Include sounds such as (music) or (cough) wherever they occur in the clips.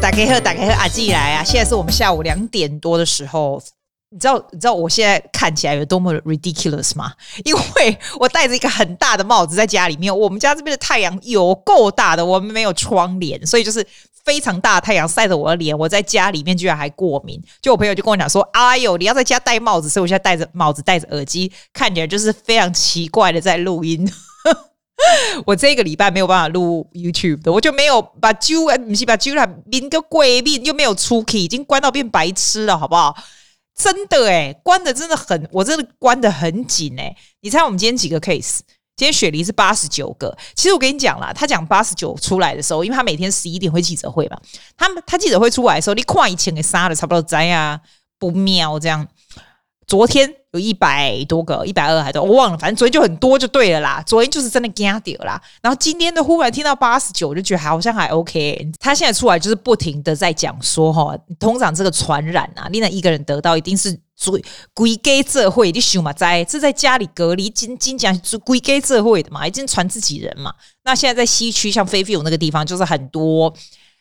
打开喝，打开喝，阿季来啊！现在是我们下午两点多的时候，你知道你知道我现在看起来有多么 ridiculous 吗？因为我戴着一个很大的帽子在家里面，我们家这边的太阳有够大的，我们没有窗帘，所以就是非常大的太阳晒着我的脸，我在家里面居然还过敏。就我朋友就跟我讲说：“哎呦，你要在家戴帽子。”所以我现在戴着帽子，戴着耳机，看起来就是非常奇怪的在录音。(laughs) 我这个礼拜没有办法录 YouTube 的，我就没有把揪，不是把揪了，民个鬼命又没有出 key，，已经关到变白痴了，好不好？真的诶，关的真的很，我真的关的很紧诶。你猜我们今天几个 case？今天雪梨是八十九个。其实我跟你讲啦，他讲八十九出来的时候，因为他每天十一点会记者会嘛，他们他记者会出来的时候，你看以前给杀的差不多在啊，不妙这样。昨天。有一百多个，一百二还多，我忘了，反正昨天就很多就对了啦。昨天就是真的惊掉啦，然后今天的忽然听到八十九，就觉得好像还 OK。他现在出来就是不停的在讲说哈，通常这个传染啊，你那一个人得到一定是最归给社会的熊嘛，在是在家里隔离，经经讲归给社会的嘛，已经传自己人嘛。那现在在西区像菲菲有那个地方，就是很多。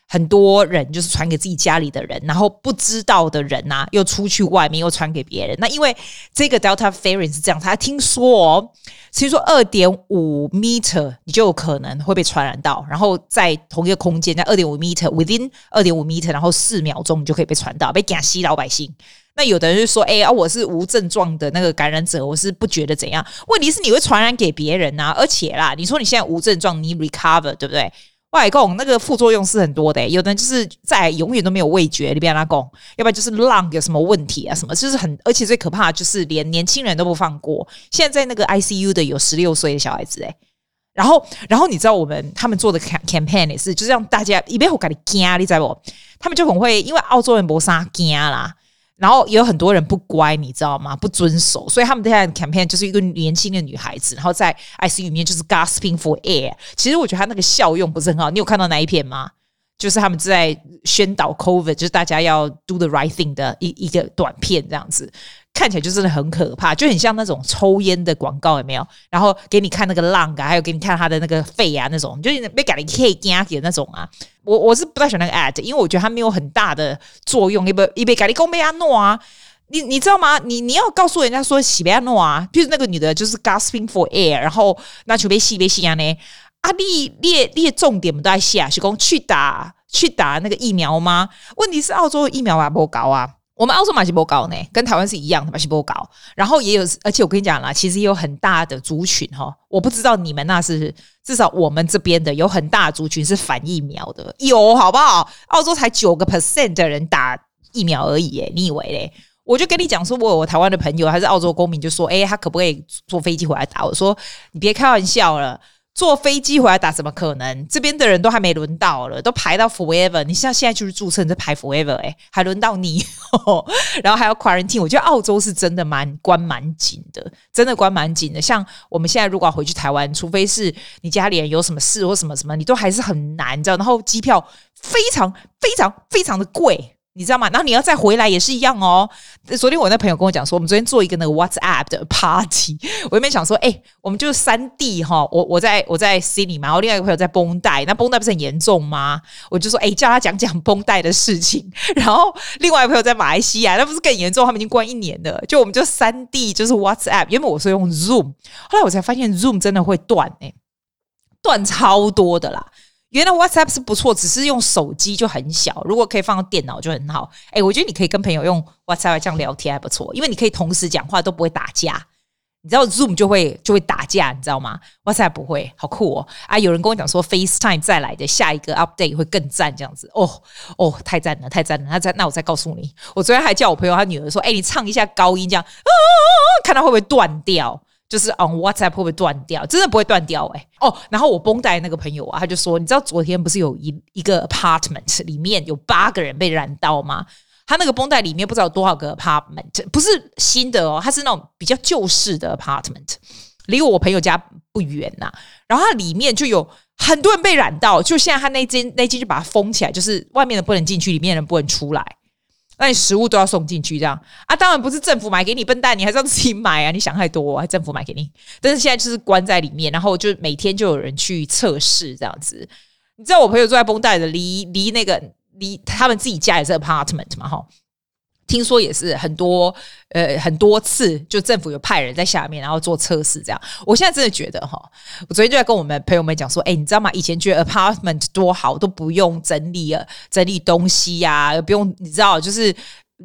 很多人就是传给自己家里的人，然后不知道的人呐、又出去外面又传给别人。那因为这个 Delta variant 是这样，他听说哦，其实说二点五 meter 你就有可能会被传染到，然后在同一个空间，在二点五 meter within 二点五 meter，然后四秒钟你就可以被传到，被赶吸老百姓。那有的人就说，哎啊，我是无症状的那个感染者，我是不觉得怎样。问题是你会传染给别人啊，而且啦，你说你现在无症状，你 recover 对不对？外公那个副作用是很多的、有的人就是在永远都没有味觉，你别让他讲，要不然就是 lung 有什么问题啊什么，就是很，而且最可怕就是连年轻人都不放过。现在在那个 ICU 的有十六岁的小孩子、欸，然后，然后你知道我们他们做的 campaign 也是，就是让大家一边我给你惊，你知道不？他们就很会，因为澳洲人没啥惊啦。然后也有很多人不乖，你知道吗？不遵守，所以他们现在的 campaign 就是一个年轻的女孩子，然后在 ICU 里面就是 gasping for air。其实我觉得他那个效用不是很好。你有看到那一篇吗？就是他们在宣导 COVID，就是大家要 do the right thing 的一一个短片这样子。看起来就真的很可怕，就很像那种抽烟的广告，有没有？然后给你看那个浪啊，还有给你看他的那个肺啊，那种就是被改了可以加的那种啊。我我是不太喜欢那个 ad，因为我觉得它没有很大的作用。一杯一杯改利公贝亚诺啊，你你知道吗？你你要告诉人家说西贝亚诺啊，就是那个女的，就是 gasping for air，然后那就被西被西啊呢？啊，你列列重点不都在写，是讲去打去打那个疫苗吗？问题是澳洲疫苗还不高啊。我们澳洲马西波高呢，跟台湾是一样的马西波高，然后也有，而且我跟你讲啦，其实也有很大的族群哈，我不知道你们那是，至少我们这边的有很大的族群是反疫苗的，有好不好？澳洲才九个 percent 的人打疫苗而已，诶，你以为嘞？我就跟你讲说，我有我台湾的朋友还是澳洲公民，就说，诶，他可不可以坐飞机回来打？我说，你别开玩笑了。坐飞机回来打怎么可能？这边的人都还没轮到了，都排到 forever。你像现在就是注册，你在排 forever，哎，还轮到你，(laughs) 然后还要 quarantine。我觉得澳洲是真的蛮关蛮紧的，真的关蛮紧的。像我们现在如果要回去台湾，除非是你家里人有什么事或什么什么，你都还是很难，你知道？然后机票非常非常非常的贵。你知道吗？然后你要再回来也是一样哦。昨天我那朋友跟我讲说，我们昨天做一个那个 WhatsApp 的 party，我原本想说，哎、我们就是三地哈，我我在我在悉尼嘛，然后另外一个朋友在绷带，那绷带不是很严重吗？我就说，哎、叫他讲讲绷带的事情。(laughs) 然后另外一个朋友在马来西亚，那不是更严重？他们已经关一年了。就我们就三地就是 WhatsApp，原本我是用 Zoom，后来我才发现 Zoom 真的会断哎、欸，断超多的啦。原来 WhatsApp 是不错，只是用手机就很小。如果可以放到电脑就很好。哎，我觉得你可以跟朋友用 WhatsApp 这样聊天还不错，因为你可以同时讲话都不会打架。你知道 Zoom 就会就会打架，你知道吗？WhatsApp 不会，好酷哦！啊，有人跟我讲说 FaceTime 再来的下一个 update 会更赞，这样子哦哦，太赞了，太赞了！那再那我再告诉你，我昨天还叫我朋友他女儿说，哎，你唱一下高音，这样啊，看他会不会断掉。就是 on WhatsApp 会不会断掉？真的不会断掉哎、哦。然后我绷带那个朋友啊，他就说，你知道昨天不是有一一个 apartment 里面有八个人被染到吗？他那个绷带里面不知道有多少个 apartment，不是新的哦，他是那种比较旧式的 apartment，离我朋友家不远呐、然后它里面就有很多人被染到，就现在他那间那间就把它封起来，就是外面的不能进去，里面的人不能出来。那你食物都要送进去，这样啊？当然不是政府买给你，笨蛋，你还是要自己买啊！你想太多，政府买给你？但是现在就是关在里面，然后就每天就有人去测试这样子。你知道我朋友住在绷带的，离离那个离他们自己家也是 apartment 嘛，哈。听说也是很多，呃，很多次就政府有派人在下面，然后做测试这样。我现在真的觉得哈，我昨天就在跟我们朋友们讲说，哎，你知道吗？以前觉得 apartment 多好，都不用整理啊，整理东西呀、啊，不用你知道，就是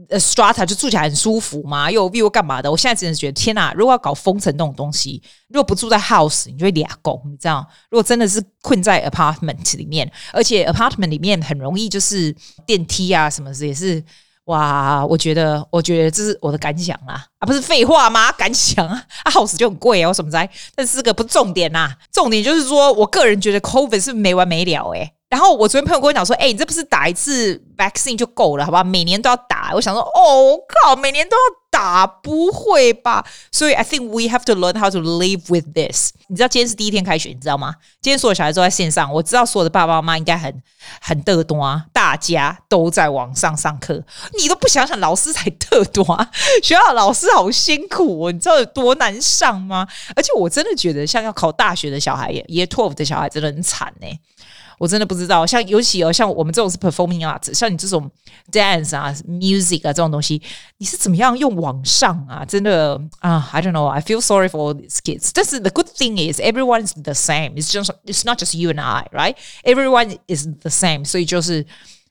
呃 strata 就住起来很舒服嘛，又有 view 干嘛的。我现在真的觉得，天哪！如果要搞封城那种东西，如果不住在 house，你就会俩工，你知道？如果真的是困在 apartment 里面，而且 apartment 里面很容易就是电梯啊什么的也是。哇，我觉得，我觉得这是我的感想啦，啊，不是废话吗？感想啊，啊，house 就很贵哦，什么在？但是这个不是重点呐，重点就是说我个人觉得 COVID 是没完没了诶。然后我昨天朋友跟我讲说，哎，你这不是打一次 vaccine 就够了，好不好？每年都要打。我想说，哦靠，每年都要打，不会吧？所以 I think we have to learn how to live with this。你知道今天是第一天开学，你知道吗？今天所有小孩都在线上，我知道所有的爸爸妈妈应该很很嘚多啊，大家都在网上上课，你都不想想老师才嘚多啊？(laughs) 学校老师好辛苦哦，你知道有多难上吗？而且我真的觉得，像要考大学的小孩，Year Twelve 的小孩真的很惨呢。我真的不知道，像尤其哦，像我们这种是 performing arts，像你这种 dance 啊、music 啊这种东西，你是怎么样用网上啊？真的啊，I don't know. I feel sorry for all these kids. 但是 the good thing is everyone is the same. It's just it's not just you and I, right? Everyone is the same. 所以就是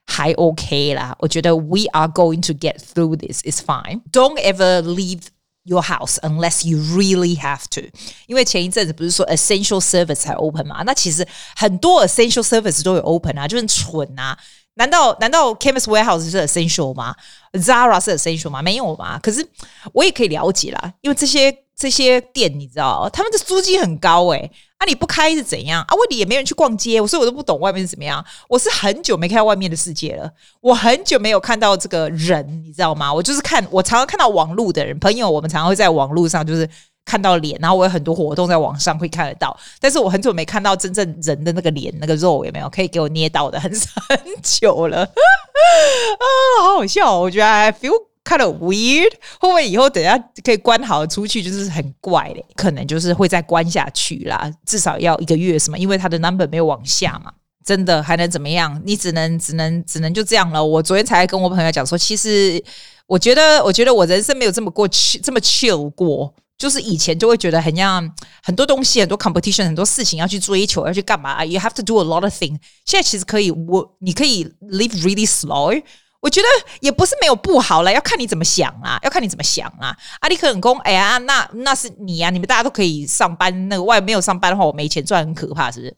还 OK 啦。我觉得 we are going to get through this. It's fine. Don't ever leave. Your house unless you really have to，因为前一阵子不是说 essential service 才 open 嘛？那其实很多 essential service 都有 open 啊，就很蠢啊！难道难道 Chemist Warehouse 是 essential 吗？Zara 是 essential 吗？没有嘛？可是我也可以了解啦，因为这些这些店你知道，他们的租金很高诶、啊！你不开是怎样啊？问题也没人去逛街，所以我都不懂外面是怎么样。我是很久没看到外面的世界了，我很久没有看到这个人，你知道吗？我就是看，我常常看到网络的人朋友，我们常常会在网络上就是看到脸，然后我有很多活动在网上会看得到，但是我很久没看到真正人的那个脸，那个肉有没有可以给我捏到的？很 (laughs) 很久了 (laughs) 啊，好好笑，我觉得 I feel。看了 weird，会不会以后等下可以关好出去就是很怪嘞？可能就是会再关下去啦，至少要一个月什么？因为他的 number 没有往下嘛，真的还能怎么样？你只能只能只能就这样了。我昨天才跟我朋友讲说，其实我觉得我觉得我人生没有这么过去这么 chill 过，就是以前就会觉得很像很多东西很多 competition 很多事情要去追求要去干嘛？You have to do a lot of things。现在其实可以我你可以 live really slow。我觉得也不是没有不好了，要看你怎么想啊，要看你怎么想啊。阿里克很公，哎呀，那那是你呀、啊，你们大家都可以上班，那个外面没有上班的话，我没钱赚，很可怕，是不是？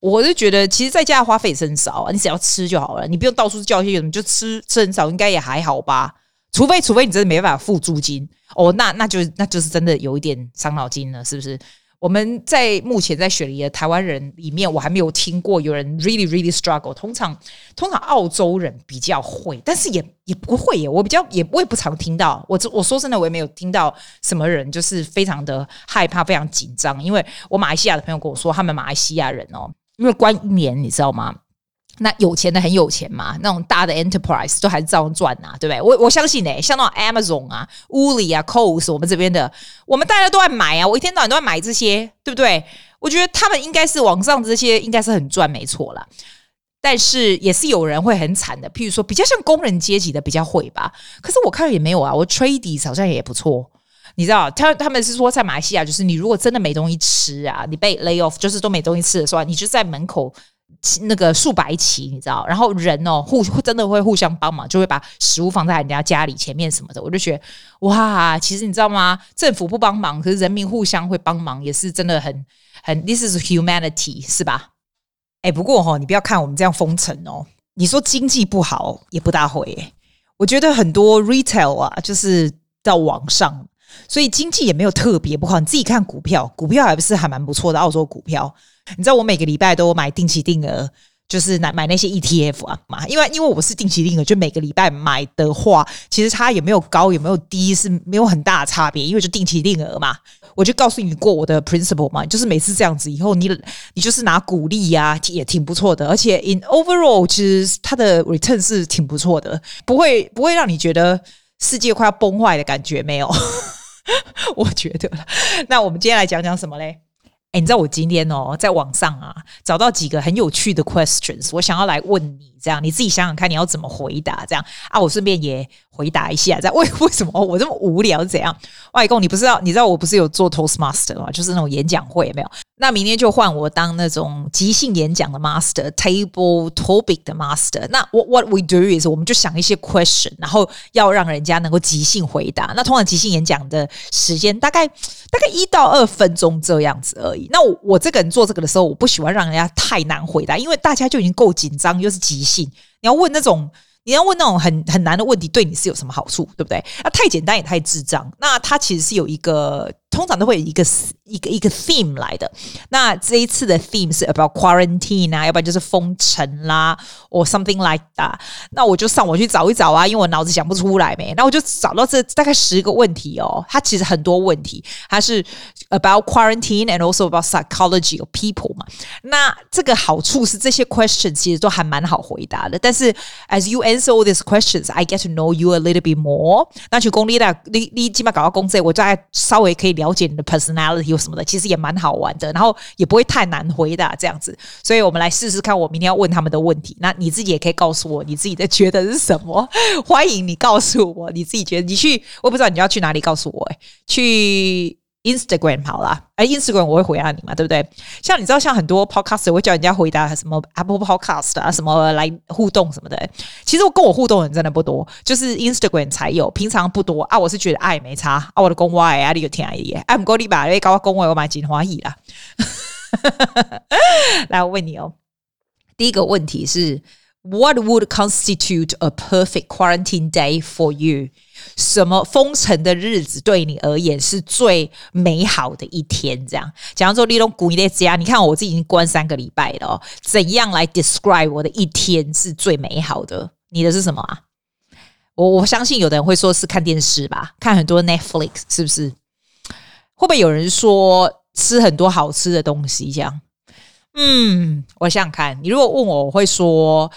我是觉得，其实在家的花费也是很少啊，你只要吃就好了，你不用到处叫一些人，就吃吃很少，应该也还好吧。除非除非你真的没办法付租金哦，那那就那就是真的有一点伤脑筋了，是不是？我们在目前在雪梨的台湾人里面，我还没有听过有人 really really struggle。通常通常澳洲人比较会，但是也也不会耶。我比较也我也不常听到。我我说真的，我也没有听到什么人就是非常的害怕、非常紧张。因为我马来西亚的朋友跟我说，他们马来西亚人哦，因为关一年，你知道吗？那有钱的很有钱嘛，那种大的 enterprise 都还是照样赚、啊，对不对？我我相信呢、像那种 Amazon 啊、Woolies 啊、c o l s 我们这边的，我们大家都在买啊，我一天到晚都在买这些，对不对？我觉得他们应该是网上这些应该是很赚，没错啦。但是也是有人会很惨的，譬如说比较像工人阶级的比较会吧。可是我看也没有啊，我 Tradies 好像也不错，你知道，他他们是说在马来西亚，就是你如果真的没东西吃啊，你被 lay off，就是都没东西吃的时候，你就在门口。那个数白旗，你知道，然后人哦互真的会互相帮忙，就会把食物放在人家家里前面什么的。我就觉得哇，其实你知道吗？政府不帮忙，可是人民互相会帮忙，也是真的很很。This is humanity，是吧？哎，不过哈、哦，你不要看我们这样封城哦，你说经济不好也不大会。我觉得很多 retail 啊，就是到网上，所以经济也没有特别不好。你自己看股票，股票还不是还蛮不错的，澳洲股票。你知道我每个礼拜都买定期定额，就是买买那些 ETF 啊嘛，因为因为我是定期定额，就每个礼拜买的话，其实它也没有高也没有低，是没有很大的差别，因为就定期定额嘛。我就告诉你过我的 principle 嘛，就是每次这样子以后，你你就是拿股利呀，也挺不错的，而且 in overall 其实它的 return 是挺不错的，不会不会让你觉得世界快要崩坏的感觉没有，(laughs) 我觉得。那我们今天来讲讲什么嘞？哎，你知道我今天哦，在网上啊找到几个很有趣的 questions，我想要来问你，这样你自己想想看，你要怎么回答？这样啊，我顺便也回答一下，这样为为什么我这么无聊？怎样？外公，你不知道你知道我不是有做 Toastmaster 吗？就是那种演讲会，没有？那明天就换我当那种即兴演讲的 master，table topic 的 master。那 what what we do is 我们就想一些 question，然后要让人家能够即兴回答。那通常即兴演讲的时间大概大概一到二分钟这样子而已。那我我这个人做这个的时候，我不喜欢让人家太难回答，因为大家就已经够紧张，又是即兴，你要问那种。你要问那种很很难的问题，对你是有什么好处，对不对？那太简单也太智障。那它其实是有一个。通常都会有一个一个一个 theme 来的。那这一次的 theme 是 about quarantine 啊，要不然就是封城啦，or something like that。那我就上网去找一找啊，因为我脑子想不出来没。那我就找到这大概十个问题哦。它其实很多问题，它是 about quarantine and also about psychology of people 嘛。那这个好处是这些 questions 其实都还蛮好回答的。但是 as you answer all these questions, I get to know you a little bit more。那去公立的，你你起码搞到公职，我再稍微可以。了解你的 personality 有什么的，其实也蛮好玩的，然后也不会太难回答这样子，所以我们来试试看。我明天要问他们的问题，那你自己也可以告诉我你自己的觉得是什么。(laughs) 欢迎你告诉我你自己觉得，你去我不知道你要去哪里告诉我，哎，去。Instagram 好了，哎，Instagram 我会回答你嘛，对不对？像你知道，像很多 Podcast 我会叫人家回答什么 Apple Podcast 啊，什么来互动什么的。其实我跟我互动的人真的不多，就是 Instagram 才有，平常不多啊。我是觉得爱没差啊，我的公话哎，你有听而已。哎，不过你把那搞我公话我蛮金花意啦。(laughs) 来，我问你哦，第一个问题是。What would constitute a perfect quarantine day for you？什么封城的日子对你而言是最美好的一天？这样，假如说你都古一的家，你看我自己已经关三个礼拜了，怎样来 describe 我的一天是最美好的？你的是什么啊？我我相信有的人会说是看电视吧，看很多 Netflix，是不是？会不会有人说吃很多好吃的东西？这样？嗯，我想想看，你如果问我，我会说，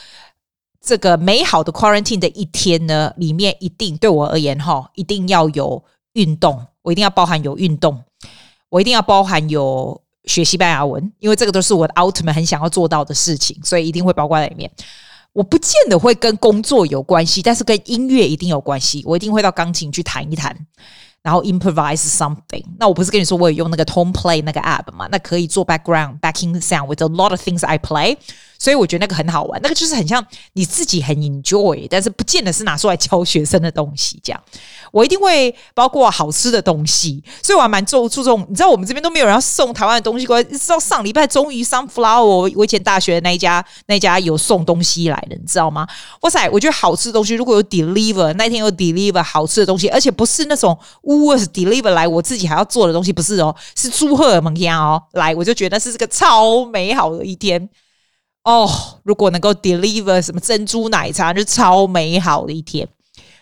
这个美好的 quarantine 的一天呢，里面一定对我而言哈，一定要有运动，我一定要包含有运动，我一定要包含有学西班牙文，因为这个都是我的 ultimate 很想要做到的事情，所以一定会包括在里面。我不见得会跟工作有关系，但是跟音乐一定有关系，我一定会到钢琴去弹一弹。然后 improvise something，那我不是跟你说我有用那个 Tone Play 那个 app 嘛？那可以做 background backing sound with a lot of things I play。所以我觉得那个很好玩，那个就是很像你自己很 enjoy，但是不见得是拿出来教学生的东西。这样，我一定会包括好吃的东西，所以我还蛮注注重。你知道我们这边都没有人要送台湾的东西过来，直到上礼拜终于 Sunflower，我以前大学的那一家那一家有送东西来的，你知道吗？哇塞，我觉得好吃的东西如果有 deliver，那天有 deliver 好吃的东西，而且不是那种 was deliver 来我自己还要做的东西，不是哦，是朱赫尔蒙家哦来，我就觉得是这个超美好的一天。哦如果能够 deliver 什么珍珠奶茶，就超美好的一天。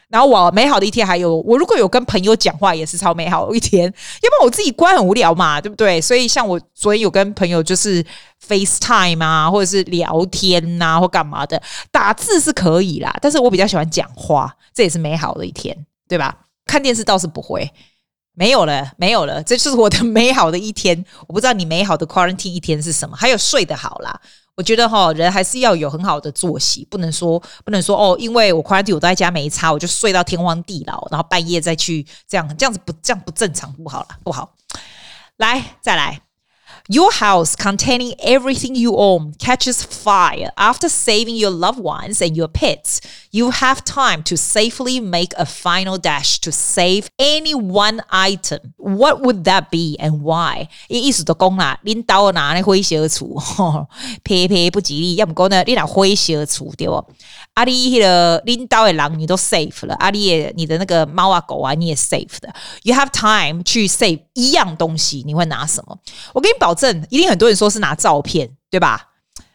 然后我美好的一天还有，我如果有跟朋友讲话，也是超美好的一天。要不然我自己关很无聊嘛，对不对？所以像我昨天有跟朋友就是 FaceTime 啊，或者是聊天呐、啊，或干嘛的，打字是可以啦。但是我比较喜欢讲话，这也是美好的一天，对吧？看电视倒是不会，没有了，(laughs) 没有了。这就是我的 (laughs) 美好的一天。我不知道你美好的 quarantine 一天是什么？还有睡得好啦。我觉得哈，人还是要有很好的作息，不能说不能说哦，因为我 quarantine 我在家没差，我就睡到天荒地老，然后半夜再去这样，这样子不这样不正常，不好了，不好。来，再来。Your house containing everything you own catches fire after saving your loved ones and your pets. You have time to safely make a final dash to save any one item. What would that be and why? 意思就讲啦，恁兜拿那火烧厝，皮皮不吉利。要不讲呢，你拿火烧厝对不？阿里迄个领导的人你都 safe (laughs) 了，阿里也你的那个猫啊狗啊你也 safe 的。You have time 去 save 一样东西，你会拿什么？我给你保 证，一定很多人说是拿照片，对吧？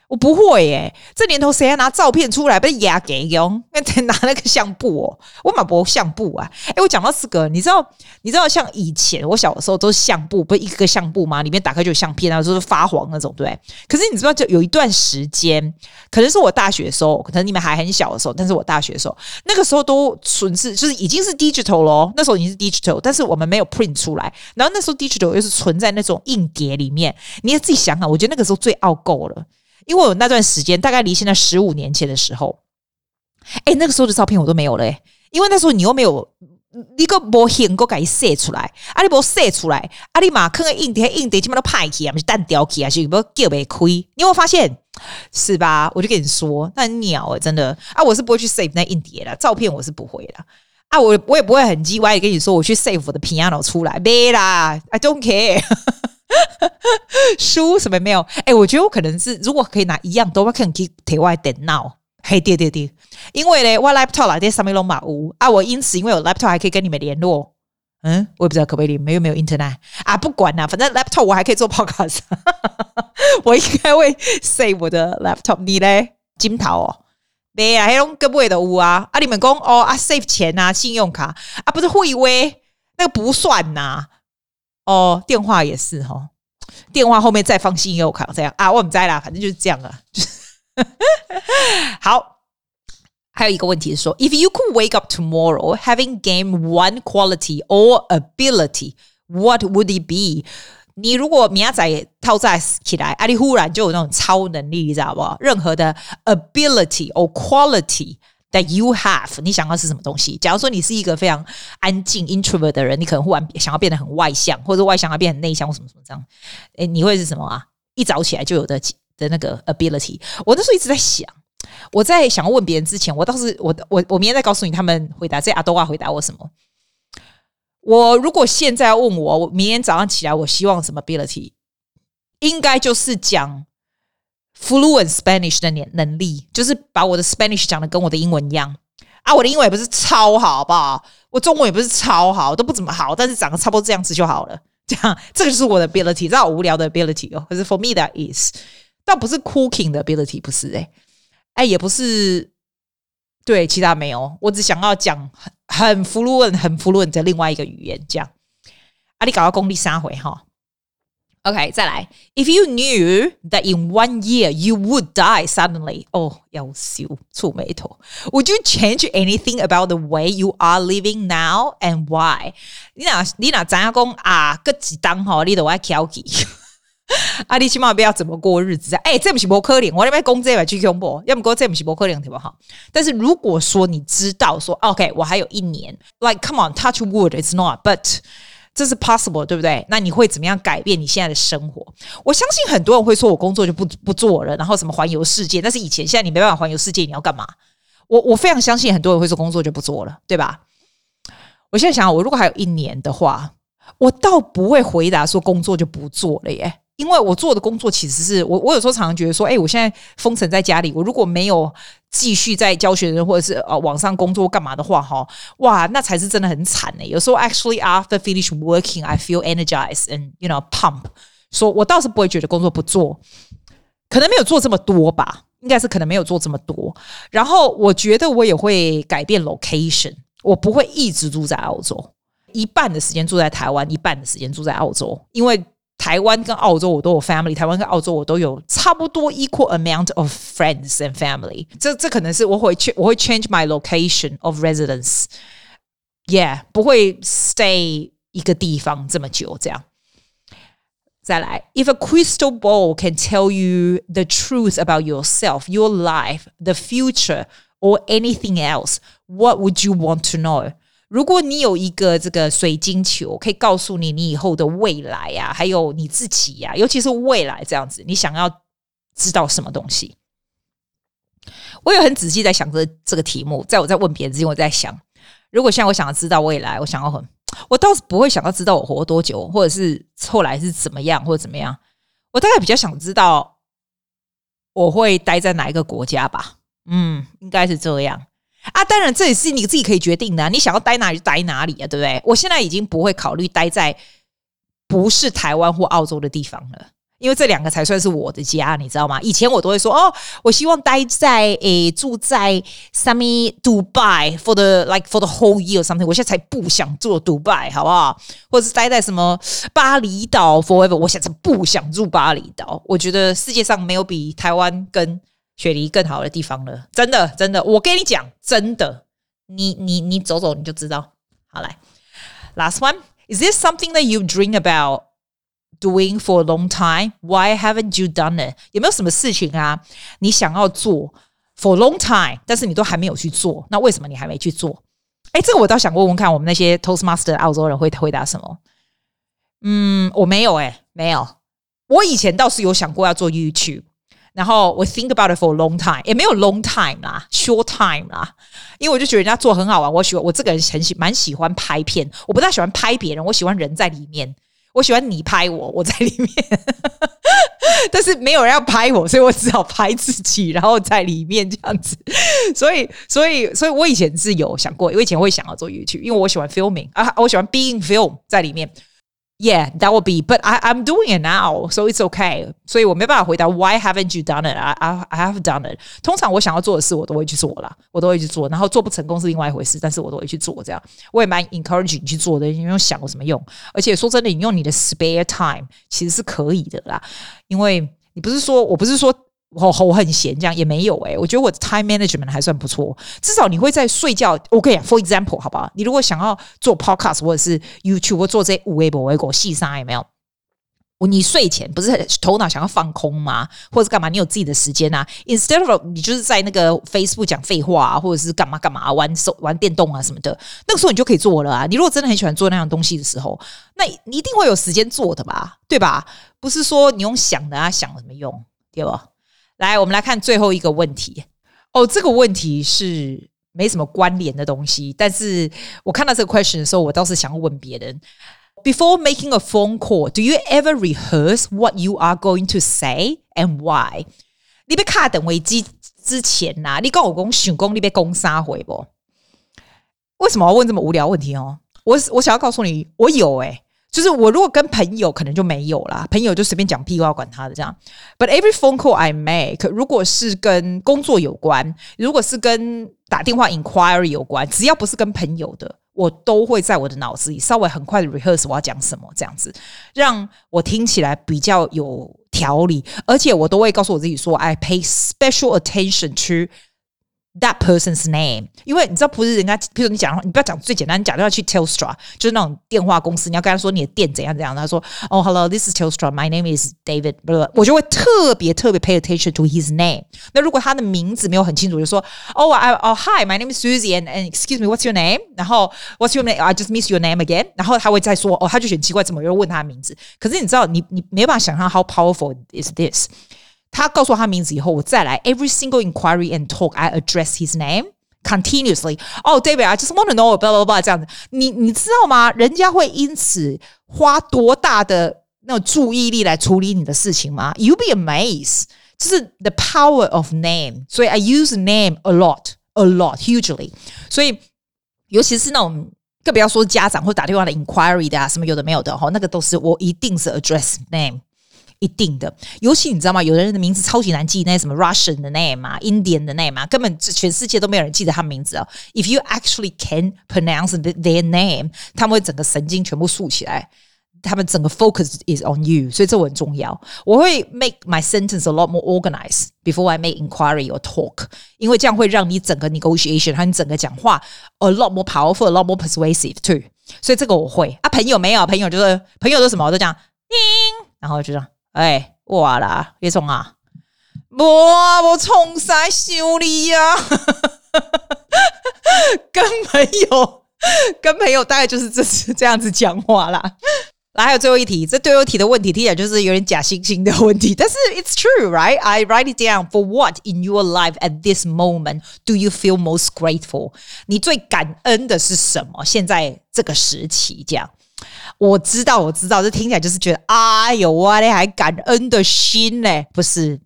我不会耶、欸，这年头谁还拿照片出来被压给用？那 (laughs) 拿那个相簿哦，我买不相簿啊。哎，我讲到这个，你知道，你知道像以前我小的时候都是相簿，不是一个相簿吗？里面打开就有相片啊，就是发黄那种，对？可是你知道，就有一段时间，可能是我大学的时候，可能你们还很小的时候，但是我大学的时候，那个时候都存是就是已经是 digital 咯，那时候已经是 digital，但是我们没有 print 出来。然后那时候 digital 又是存在那种硬碟里面，你要自己想想，我觉得那个时候最傲够了。因为我那段时间大概离现在十五年前的时候，哎，那个时候的照片我都没有了，哎，因为那时候你又没有，你个无显过给写出来，啊，你无写出来，啊，你马克硬碟硬碟基本都派去啊，不是单掉去啊，是不叫没亏？你有没有发现？是吧？我就跟你说，那鸟哎，真的啊，我是不会去 save 那硬碟的，照片我是不会的啊，我我也不会很叽歪跟你说我去 save 我的 piano 出来，没啦，I don't care。(laughs) 书什么没有？哎、我觉得我可能是，如果可以拿一样，都我可能去台外电脑。嘿，对对对，因为呢，我 laptop 来在上面拢马屋啊，我因此因为有 laptop 还可以跟你们联络。嗯，我也不知道可不可以，没有没有 internet 啊，不管啦，反正 laptop 我还可以做 podcast。(laughs) 我应该会 save 我的 laptop。你嘞，金桃哦，没啊，还有各位的屋啊啊，你们讲哦啊，save 钱啊，信用卡啊，不是会威那个不算呐、啊。哦，电话也是哈、哦，电话后面再放信用卡这样啊，我们在啦，反正就是这样啊。好，还有一个问题是说，If you could wake up tomorrow having game one quality or ability, what would it be？你如果明仔套在起来，啊，你忽然就有那种超能力，你知道不？任何的 ability or quality。That you have，你想要是什么东西？假如说你是一个非常安静 introvert 的人，你可能忽然想要变得很外向，或者外向要变很内向，或什么什么这样。诶，你会是什么啊？一早起来就有的的那个 ability。我那时候一直在想，我在想要问别人之前，我倒是我我我明天再告诉你他们回答。这阿多瓦回答我什么？我如果现在问我，我明天早上起来我希望什么 ability？应该就是讲。Fluent Spanish 的能能力，就是把我的 Spanish 讲的跟我的英文一样啊！我的英文也不是超好，好不好？我中文也不是超好，都不怎么好，但是长得差不多这样子就好了。这样，这个就是我的 ability，这好无聊的 ability 哦。可是 for me that is，倒不是 cooking 的 ability，不是诶、欸，哎，也不是，对，其他没有。我只想要讲很很 fluent、很 fluent 的另外一个语言，这样。啊，你搞到功力三回哈。OK，再来。If you knew that in one year you would die suddenly，哦，要笑，蹙眉头。Would you change anything about the way you are living now and why？你哪你哪怎样讲啊？个几当吼，你都爱挑剔。啊，你起码不要怎么过日子。哎、欸，这不是不可能，我那边工资也去恐怖，要么过这不是不可能，对不好。但是如果说你知道说，OK，我还有一年，like (laughs) come on，touch wood，it's not，but。 这是 possible，对不对？那你会怎么样改变你现在的生活？我相信很多人会说，我工作就不不做了，然后什么环游世界。但是以前，现在你没办法环游世界，你要干嘛？我我非常相信很多人会说工作就不做了，对吧？我现在想，我如果还有一年的话，我倒不会回答说工作就不做了耶。因为我做的工作其实是我，我有时候常常觉得说，哎，我现在封城在家里，我如果没有继续在教学生或者是呃网上工作干嘛的话，哈，哇，那才是真的很惨呢。有时候 actually after finish working, I feel energized and you know pump。说我倒是不会觉得工作不做，可能没有做这么多吧，应该是可能没有做这么多。然后我觉得我也会改变 location，我不会一直住在澳洲，一半的时间住在台湾，一半的时间住在澳洲，因为。台湾跟澳洲我都有 family，台湾跟澳洲我都有差不多 equal amount of friends and family。这这可能是我会去我会 change my location of residence，yeah，不会 stay 一个地方这么久。这样，再来，If a crystal ball can tell you the truth about yourself, your life, the future, or anything else, what would you want to know? 如果你有一个这个水晶球，可以告诉你你以后的未来呀、啊，还有你自己呀、啊，尤其是未来这样子，你想要知道什么东西？我也很仔细在想这这个题目，在我在问别人之前，我在想，如果现在我想要知道未来，我想要很，我倒是不会想要知道我活多久，或者是后来是怎么样，或者怎么样。我大概比较想知道我会待在哪一个国家吧。嗯，应该是这样。啊，当然这也是你自己可以决定的，你想要待哪里就待哪里啊，对不对？我现在已经不会考虑待在不是台湾或澳洲的地方了，因为这两个才算是我的家，你知道吗？以前我都会说哦，我希望待在诶住在 sunny Dubai for the like for the whole year or something。我现在才不想住 Dubai，好不好？或者是待在什么巴厘岛 forever。我现在才不想住巴厘岛。我觉得世界上没有比台湾跟雪梨更好的地方了，真的真的。我跟你讲，真的，你你你走走你就知道。好来，last one，is this something that you dream about？Doing for a long time, why haven't you done it？有没有什么事情啊？你想要做 for a long time，但是你都还没有去做，那为什么你还没去做？哎，这个我倒想问问看，我们那些 Toastmaster 澳洲人会回答什么？嗯，我没有哎，没有。我以前倒是有想过要做 YouTube，然后我 think about it for a long time，也没有 long time 啦，short time 啦，因为我就觉得人家做很好玩，我喜欢我这个人很喜蛮喜欢拍片，我不太喜欢拍别人，我喜欢人在里面。我喜欢你拍我，我在里面，(laughs) 但是没有人要拍我，所以我只好拍自己，然后在里面这样子。所以，所以，所以我以前是有想过，我以前会想要做 YouTube，因为我喜欢 filming 啊，我喜欢 being film 在里面。Yeah, that would be, but I, I'm doing it now, so it's okay. 所以我没办法回答 Why haven't you done it? I, I, I have done it. 通常我想要做的事，我都会去做啦，我都会去做。然后做不成功是另外一回事，但是我都会去做。这样我也蛮 encourage 你去做的，因为想有什么用？而且说真的，你用你的 spare time 其实是可以的啦，因为你不是说我不是说。 我我很闲，这样也没有诶、欸，我觉得我的 time management 还算不错。至少你会在睡觉。OK，for example，好不好？你如果想要做 podcast 或者是 YouTube 或做这些五微博、微博细沙，有没有？你睡前不是头脑想要放空吗？或者是干嘛？你有自己的时间啊？Instead of 你就是在那个 Facebook 讲废话啊，或者是干嘛干嘛玩手玩电动啊什么的，那个时候你就可以做了啊。你如果真的很喜欢做那样东西的时候，那你一定会有时间做的吧？对吧？不是说你用想的啊，想有什么用？对吧？来，我们来看最后一个问题。哦，这个问题是没什么关联的东西，但是我看到这个 question 的时候，我倒是想问别人：Before making a phone call, do you ever rehearse what you are going to say and why？你被卡等危机之前呐、啊，你跟我讲想讲你被攻杀回不？为什么要问这么无聊问题哦？我我想要告诉你，我有诶、就是我如果跟朋友可能就没有啦，朋友就随便讲屁话，管他的这样。But every phone call I make，如果是跟工作有关，如果是跟打电话 inquiry 有关，只要不是跟朋友的，我都会在我的脑子里稍微很快的 rehearse 我要讲什么，这样子让我听起来比较有条理，而且我都会告诉我自己说，I pay special attention to。That person's name，因为你知道不是人家，譬如你讲的话，你不要讲最简单，你讲要去 Telstra，就是那种电话公司，你要跟他说你的店怎样怎样，他说哦、oh,，Hello，this is Telstra，my name is David，不是，我就会特别特别 pay attention to his name。那如果他的名字没有很清楚，就说哦，I 哦，Hi，my name is Susie，and and excuse me，what's your name？然后 What's your name？I just miss your name again。然后他会再说哦，他就很奇怪，怎么又问他的名字？可是你知道，你你没办法想象 how powerful is this。 他告诉我他名字以后，我再来 every single inquiry and talk, I address his name continuously. Oh, David, I just want to know blah blah blah 这样子，你你知道吗？人家会因此花多大的那种注意力来处理你的事情吗？You'll be amazed. 就是 the power of name. 所以 I use name a lot, a lot, hugely. 所以尤其是那种更不要说家长或打电话的 inquiry 的啊，什么有的没有的哈，那个都是我一定是 address name。 一定的，尤其你知道吗？有的人的名字超级难记，那些什么 Russian 的 name 啊，Indian 的 name 啊，根本全世界都没有人记得他名字哦。If you actually can pronounce their name，他们会整个神经全部竖起来，他们整个 focus is on you，所以这我很重要。我会 make my sentence a lot more organized before I make inquiry or talk，因为这样会让你整个 negotiation 和你整个讲话 a lot more powerful，a lot more persuasive too。所以这个我会啊，朋友没有，朋友就是朋友都什么我都讲，然后就这样。 哎，哇啦，叶聪啊，哇，我冲啥修理呀？跟朋友，跟朋友大概就是这是这样子讲话啦。来，还有最后一题，这最后一题的问题听起来就是有点假惺惺的问题，但是 it's true, right? I write it down. For what in your life at this moment do you feel most grateful? 你最感恩的是什么？现在这个时期，这样。我知道，我知道，这听起来就是觉得，哎呦，我嘞还感恩的心嘞，不是？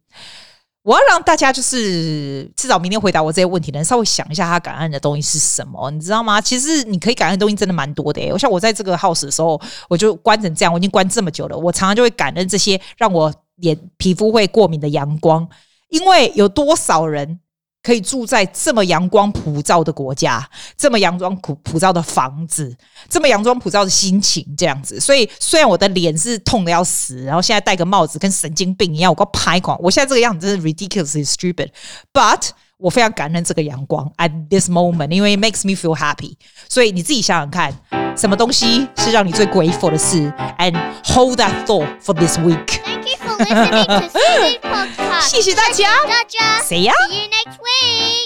我要让大家就是至少明天回答我这些问题的人稍微想一下，他感恩的东西是什么，你知道吗？其实你可以感恩的东西真的蛮多的诶。我像我在这个 house 的时候，我就关成这样，我已经关这么久了，我常常就会感恩这些让我脸皮肤会过敏的阳光，因为有多少人可以住在这么阳光普照的国家，这么阳光普普照的房子，这么阳光普照的心情，这样子。所以虽然我的脸是痛得要死，然后现在戴个帽子跟神经病一样，我够拍狂，我现在这个样子真是 ridiculously stupid，but。我非常感恩这个阳光 at this moment，因为 it makes me feel happy。所以你自己想想看，什么东西是让你最 grateful 的事？And hold that thought for this week。Thank you for listening to Susie Podcast。谢谢大家，谁呀，See ya.